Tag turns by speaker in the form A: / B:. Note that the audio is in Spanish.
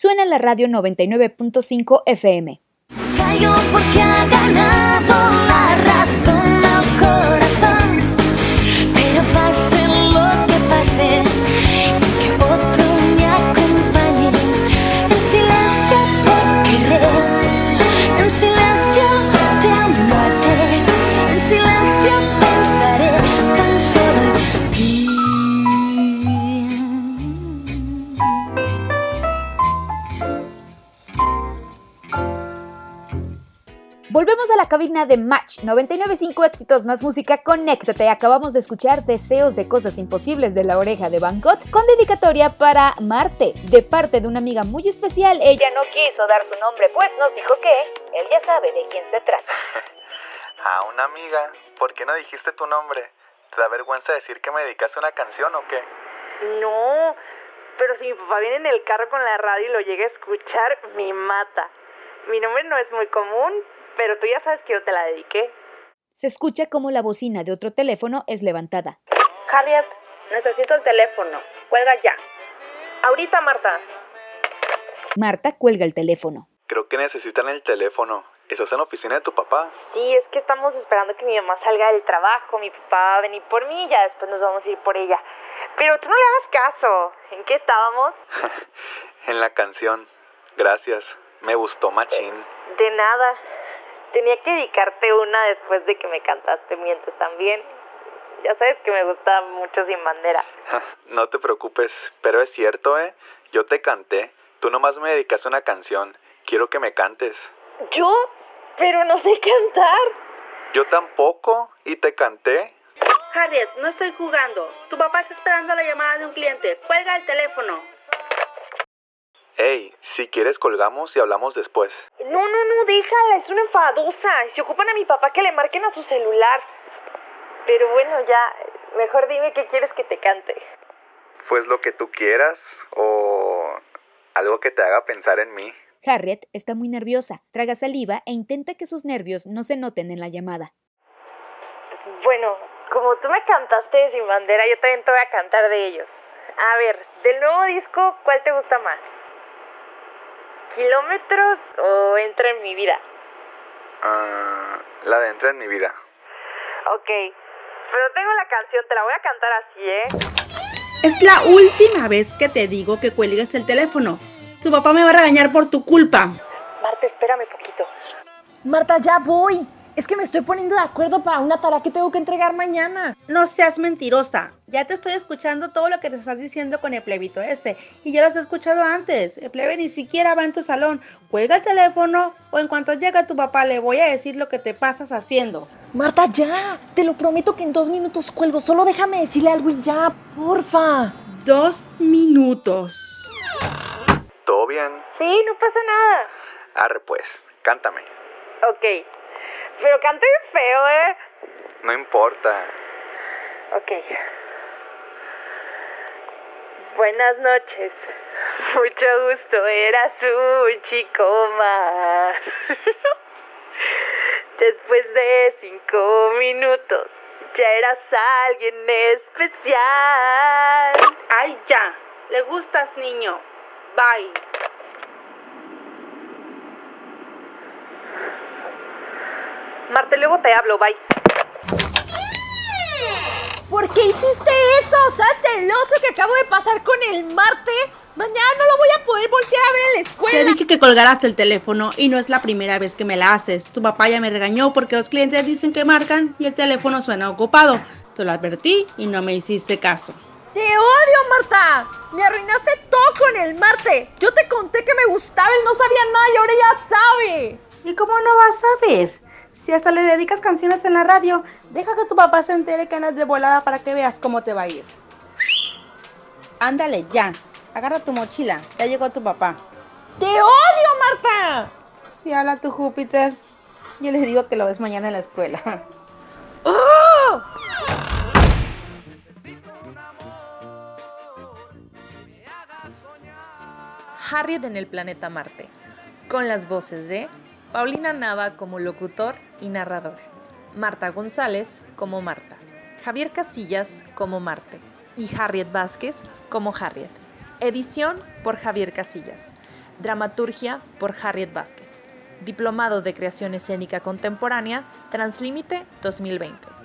A: suena la radio 99.5 FM. Volvemos a la cabina de Match 995 éxitos más música. Conéctate. Acabamos de escuchar Deseos de cosas imposibles de la oreja de Bangkok con dedicatoria para Marte de parte de una amiga muy especial. Ella no quiso dar su nombre, pues nos dijo que él ya sabe de quién se trata.
B: a una amiga, ¿por qué no dijiste tu nombre? ¿Te da vergüenza decir que me dedicaste una canción o qué?
C: No, pero si mi papá viene en el carro con la radio y lo llega a escuchar, me mata. Mi nombre no es muy común, pero tú ya sabes que yo te la dediqué.
A: Se escucha como la bocina de otro teléfono es levantada.
C: Harriet, necesito el teléfono. Cuelga ya. Ahorita, Marta.
A: Marta cuelga el teléfono.
B: Creo que necesitan el teléfono. ¿Estás en la oficina de tu papá?
C: Sí, es que estamos esperando que mi mamá salga del trabajo. Mi papá va a venir por mí y ya después nos vamos a ir por ella. Pero tú no le hagas caso. ¿En qué estábamos?
B: en la canción. Gracias. Me gustó machín.
C: De nada. Tenía que dedicarte una después de que me cantaste mientras también. Ya sabes que me gusta mucho Sin Bandera.
B: no te preocupes, pero es cierto, ¿eh? Yo te canté. Tú nomás me dedicaste una canción. Quiero que me cantes.
C: ¿Yo? Pero no sé cantar.
B: Yo tampoco. ¿Y te canté?
C: Harriet, no estoy jugando. Tu papá está esperando la llamada de un cliente. Cuelga el teléfono.
B: Hey, si quieres colgamos y hablamos después.
C: No, no, no, déjala, es una enfadosa. Si ocupan a mi papá que le marquen a su celular. Pero bueno, ya, mejor dime qué quieres que te cante.
B: Pues lo que tú quieras o algo que te haga pensar en mí.
A: Harriet está muy nerviosa, traga saliva e intenta que sus nervios no se noten en la llamada.
C: Bueno, como tú me cantaste Sin Bandera, yo también te voy a cantar de ellos. A ver, del nuevo disco, ¿cuál te gusta más? Kilómetros o entra en mi vida?
B: Ah, la de entra en mi vida.
C: Ok, pero tengo la canción, te la voy a cantar así, ¿eh?
D: Es la última vez que te digo que cuelgues el teléfono. Tu papá me va a regañar por tu culpa.
C: Marta, espérame poquito.
E: Marta, ya voy. Es que me estoy poniendo de acuerdo para una tarea que tengo que entregar mañana.
D: No seas mentirosa. Ya te estoy escuchando todo lo que te estás diciendo con el plebito ese. Y ya lo has escuchado antes. El plebe ni siquiera va en tu salón. Cuelga el teléfono o en cuanto llegue tu papá le voy a decir lo que te pasas haciendo.
E: Marta, ya. Te lo prometo que en dos minutos cuelgo. Solo déjame decirle algo y ya, porfa.
D: Dos minutos.
B: ¿Todo bien?
C: Sí, no pasa nada.
B: Arre pues, cántame.
C: Ok. Pero cante feo, ¿eh?
B: No importa.
C: Ok. Buenas noches. Mucho gusto, eras un chico más. Después de cinco minutos, ya eras alguien especial.
D: Ay, ya. Le gustas, niño. Bye.
C: Marte, luego te hablo, bye.
E: ¿Por qué hiciste eso? ¿Sabes celoso que acabo de pasar con el Marte? Mañana no lo voy a poder voltear a ver en la escuela.
D: Te dije que colgaras el teléfono y no es la primera vez que me la haces. Tu papá ya me regañó porque los clientes dicen que marcan y el teléfono suena ocupado. Te lo advertí y no me hiciste caso.
E: ¡Te odio, Marta! Me arruinaste todo con el Marte. Yo te conté que me gustaba, él no sabía nada y ahora ya sabe.
D: ¿Y cómo no vas a ver? Si hasta le dedicas canciones en la radio, deja que tu papá se entere que andas de volada para que veas cómo te va a ir. Ándale, ya. Agarra tu mochila. Ya llegó tu papá.
E: ¡Te odio, Marta!
D: Si habla tu Júpiter, yo les digo que lo ves mañana en la escuela.
E: ¡Oh!
F: Harriet en el planeta Marte, con las voces de Paulina Nava como locutor y narrador, Marta González como Marta, Javier Casillas como Marte y Harriet Vázquez como Harriet. Edición por Javier Casillas.
E: Dramaturgia por Harriet Vázquez. Diplomado de Creación Escénica Contemporánea, Translímite 2020.